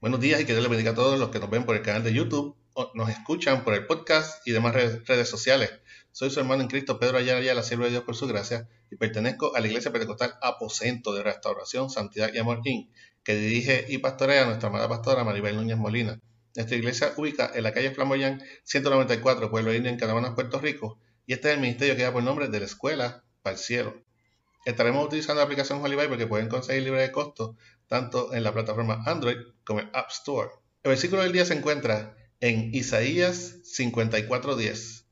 Buenos días y que Dios les bendiga a todos los que nos ven por el canal de YouTube, nos escuchan por el podcast y demás redes, sociales. Soy su hermano en Cristo, Pedro Ayala, la sierva de Dios por su gracia, y pertenezco a la Iglesia Pentecostal Aposento de Restauración, Santidad y Amor Inc., que dirige y pastorea a nuestra amada pastora Maribel Núñez Molina. Nuestra iglesia ubica en la calle Flamboyán 194, Pueblo Indio, en Canadá, Puerto Rico, y este es el ministerio que da por nombre de la Escuela para el Cielo. Estaremos utilizando la aplicación Hollywood porque pueden conseguir libre de costo tanto en la plataforma Android como en App Store. El versículo del día se encuentra en Isaías 54.10.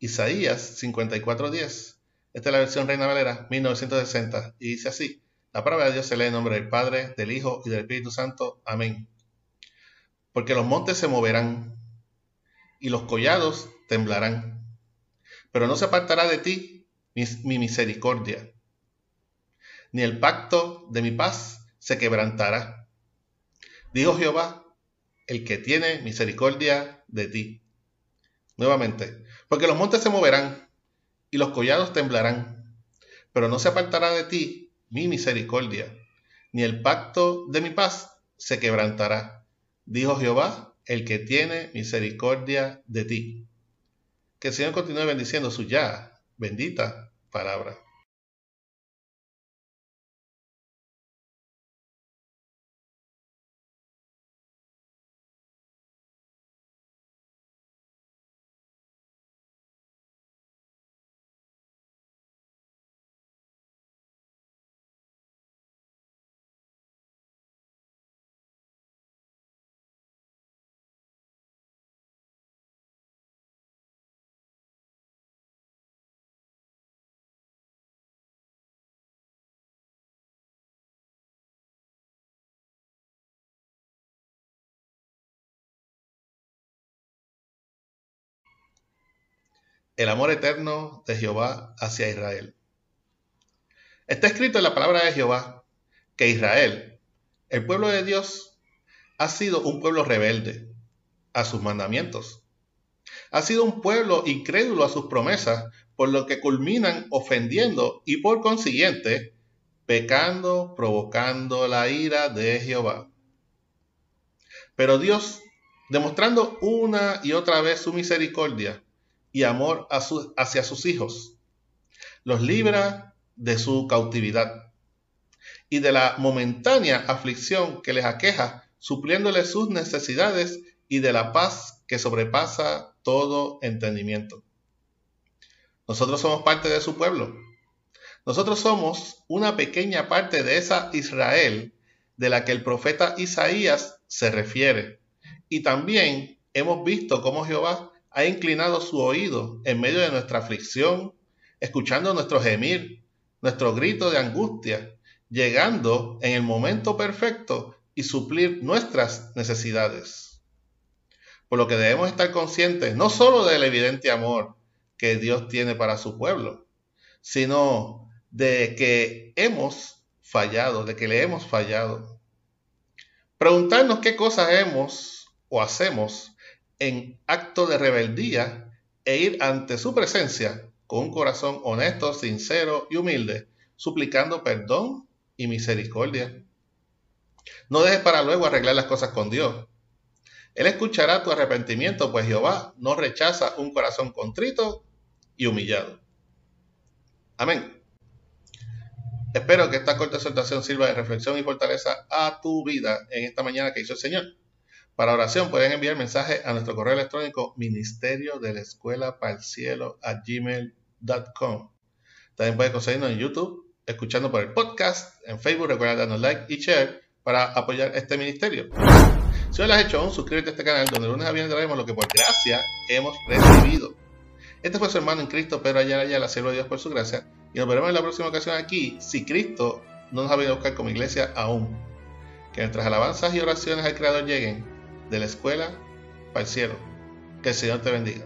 Isaías 54.10. Esta es la versión Reina Valera 1960 y dice así. La palabra de Dios se lee en nombre del Padre, del Hijo y del Espíritu Santo. Amén. Porque los montes se moverán y los collados temblarán. Pero no se apartará de ti mi misericordia ni el pacto de mi paz se quebrantará. Dijo Jehová, el que tiene misericordia de ti. Nuevamente, porque los montes se moverán y los collados temblarán, pero no se apartará de ti mi misericordia, ni el pacto de mi paz se quebrantará. Dijo Jehová, el que tiene misericordia de ti. Que el Señor continúe bendiciendo su ya bendita palabra. El amor eterno de Jehová hacia Israel. Está escrito en la palabra de Jehová que Israel, el pueblo de Dios, ha sido un pueblo rebelde a sus mandamientos. Ha sido un pueblo incrédulo a sus promesas, por lo que culminan ofendiendo y por consiguiente pecando, provocando la ira de Jehová. Pero Dios, demostrando una y otra vez su misericordia, y amor hacia sus hijos. Los libra de su cautividad y de la momentánea aflicción que les aqueja, supliéndoles sus necesidades y de la paz que sobrepasa todo entendimiento. Nosotros somos parte de su pueblo. Nosotros somos una pequeña parte de esa Israel de la que el profeta Isaías se refiere. Y también hemos visto cómo Jehová ha inclinado su oído en medio de nuestra aflicción, escuchando nuestro gemir, nuestro grito de angustia, llegando en el momento perfecto y suplir nuestras necesidades. Por lo que debemos estar conscientes no solo del evidente amor que Dios tiene para su pueblo, sino de que hemos fallado, de que le hemos fallado. Preguntarnos qué cosas hemos o hacemos en acto de rebeldía e ir ante su presencia con un corazón honesto, sincero y humilde, suplicando perdón y misericordia. No dejes para luego arreglar las cosas con Dios. Él escuchará tu arrepentimiento, pues Jehová no rechaza un corazón contrito y humillado. Amén. Espero que esta corta exhortación sirva de reflexión y fortaleza a tu vida en esta mañana que hizo el Señor. Para oración pueden enviar mensaje a nuestro correo electrónico ministerio de la escuela para a gmail.com. También pueden conseguirnos en YouTube, escuchando por el podcast, en Facebook, recuerda darnos like y share para apoyar este ministerio. Si no lo has hecho aún, suscríbete a este canal donde lunes a viernes traemos lo que por gracia hemos recibido. Este fue su hermano en Cristo, Pedro Ayala la siervo de Dios por su gracia. Y nos veremos en la próxima ocasión aquí, si Cristo no nos ha venido a buscar como iglesia aún. Que nuestras alabanzas y oraciones al Creador lleguen de la escuela para el cielo. Que el Señor te bendiga.